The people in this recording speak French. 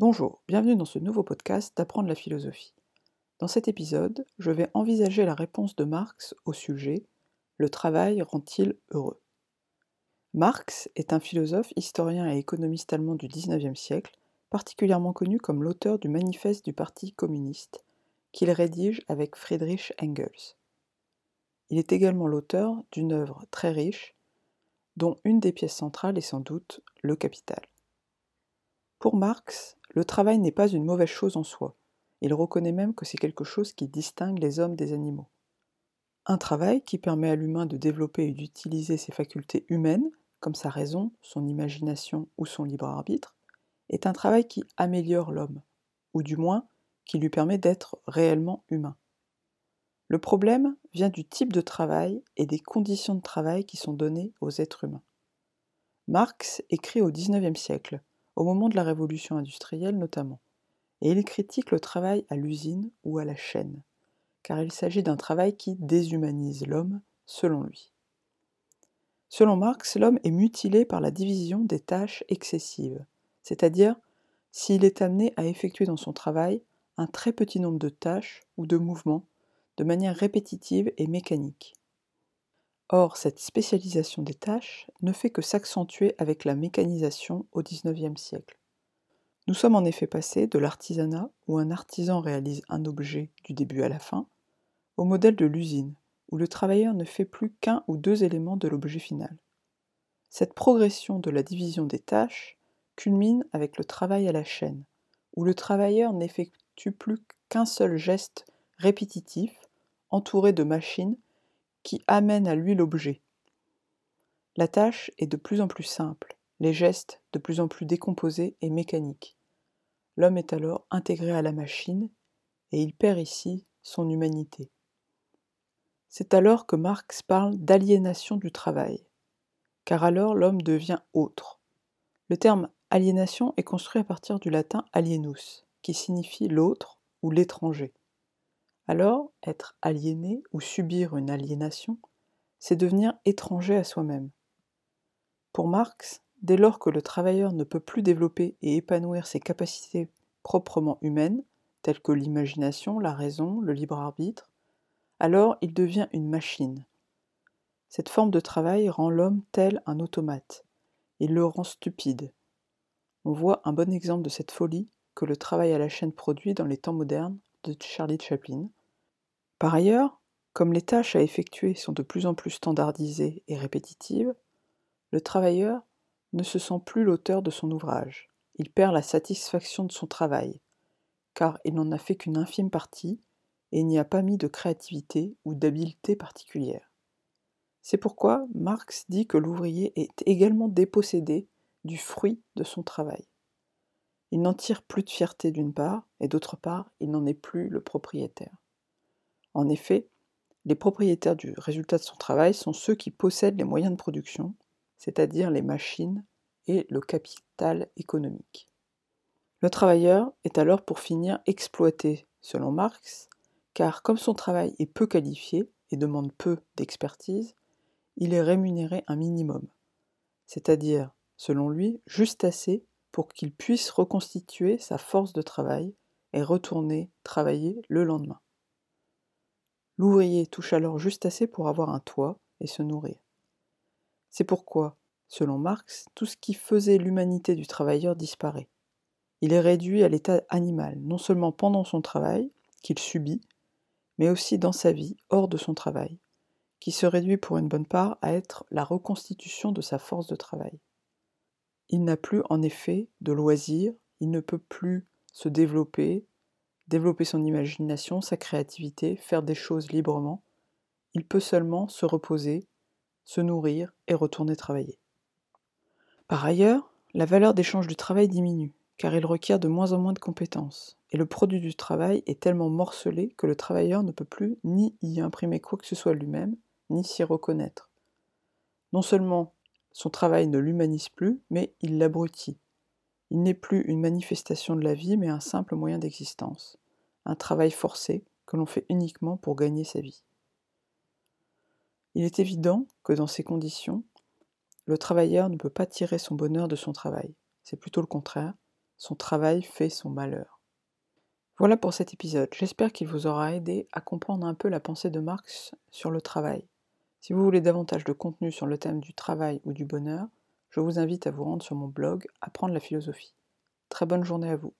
Bonjour, bienvenue dans ce nouveau podcast d'apprendre la philosophie. Dans cet épisode, je vais envisager la réponse de Marx au sujet Le travail rend-il heureux? Marx est un philosophe, historien et économiste allemand du XIXe siècle, particulièrement connu comme l'auteur du manifeste du Parti communiste, qu'il rédige avec Friedrich Engels. Il est également l'auteur d'une œuvre très riche, dont une des pièces centrales est sans doute Le Capital. Pour Marx, le travail n'est pas une mauvaise chose en soi. Il reconnaît même que c'est quelque chose qui distingue les hommes des animaux. Un travail qui permet à l'humain de développer et d'utiliser ses facultés humaines, comme sa raison, son imagination ou son libre arbitre, est un travail qui améliore l'homme, ou du moins qui lui permet d'être réellement humain. Le problème vient du type de travail et des conditions de travail qui sont données aux êtres humains. Marx écrit au XIXe siècle au moment de la révolution industrielle notamment, et il critique le travail à l'usine ou à la chaîne, car il s'agit d'un travail qui déshumanise l'homme, selon lui. Selon Marx, l'homme est mutilé par la division des tâches excessives, c'est-à-dire s'il est amené à effectuer dans son travail un très petit nombre de tâches ou de mouvements de manière répétitive et mécanique. Or, cette spécialisation des tâches ne fait que s'accentuer avec la mécanisation au XIXe siècle. Nous sommes en effet passés de l'artisanat, où un artisan réalise un objet du début à la fin, au modèle de l'usine, où le travailleur ne fait plus qu'un ou deux éléments de l'objet final. Cette progression de la division des tâches culmine avec le travail à la chaîne, où le travailleur n'effectue plus qu'un seul geste répétitif, entouré de machines qui amène à lui l'objet. La tâche est de plus en plus simple, les gestes de plus en plus décomposés et mécaniques. L'homme est alors intégré à la machine et il perd ici son humanité. C'est alors que Marx parle d'aliénation du travail, car alors l'homme devient autre. Le terme aliénation est construit à partir du latin alienus, qui signifie l'autre ou l'étranger. Alors, être aliéné ou subir une aliénation, c'est devenir étranger à soi-même. Pour Marx, dès lors que le travailleur ne peut plus développer et épanouir ses capacités proprement humaines, telles que l'imagination, la raison, le libre arbitre, alors il devient une machine. Cette forme de travail rend l'homme tel un automate. Il le rend stupide. On voit un bon exemple de cette folie que le travail à la chaîne produit dans les temps modernes de Charlie Chaplin, par ailleurs, comme les tâches à effectuer sont de plus en plus standardisées et répétitives, le travailleur ne se sent plus l'auteur de son ouvrage. Il perd la satisfaction de son travail, car il n'en a fait qu'une infime partie et n'y a pas mis de créativité ou d'habileté particulière. C'est pourquoi Marx dit que l'ouvrier est également dépossédé du fruit de son travail. Il n'en tire plus de fierté d'une part, et d'autre part, il n'en est plus le propriétaire. En effet, les propriétaires du résultat de son travail sont ceux qui possèdent les moyens de production, c'est-à-dire les machines et le capital économique. Le travailleur est alors pour finir exploité, selon Marx, car comme son travail est peu qualifié et demande peu d'expertise, il est rémunéré un minimum, c'est-à-dire, selon lui, juste assez pour qu'il puisse reconstituer sa force de travail et retourner travailler le lendemain. L'ouvrier touche alors juste assez pour avoir un toit et se nourrir. C'est pourquoi, selon Marx, tout ce qui faisait l'humanité du travailleur disparaît. Il est réduit à l'état animal, non seulement pendant son travail, qu'il subit, mais aussi dans sa vie, hors de son travail, qui se réduit pour une bonne part à être la reconstitution de sa force de travail. Il n'a plus en effet de loisirs, il ne peut plus se développer, développer son imagination, sa créativité, faire des choses librement, il peut seulement se reposer, se nourrir et retourner travailler. Par ailleurs, la valeur d'échange du travail diminue, car il requiert de moins en moins de compétences, et le produit du travail est tellement morcelé que le travailleur ne peut plus ni y imprimer quoi que ce soit lui-même, ni s'y reconnaître. Non seulement son travail ne l'humanise plus, mais il l'abrutit. Il n'est plus une manifestation de la vie, mais un simple moyen d'existence un travail forcé que l'on fait uniquement pour gagner sa vie. Il est évident que dans ces conditions, le travailleur ne peut pas tirer son bonheur de son travail. C'est plutôt le contraire. Son travail fait son malheur. Voilà pour cet épisode. J'espère qu'il vous aura aidé à comprendre un peu la pensée de Marx sur le travail. Si vous voulez davantage de contenu sur le thème du travail ou du bonheur, je vous invite à vous rendre sur mon blog Apprendre la philosophie. Très bonne journée à vous.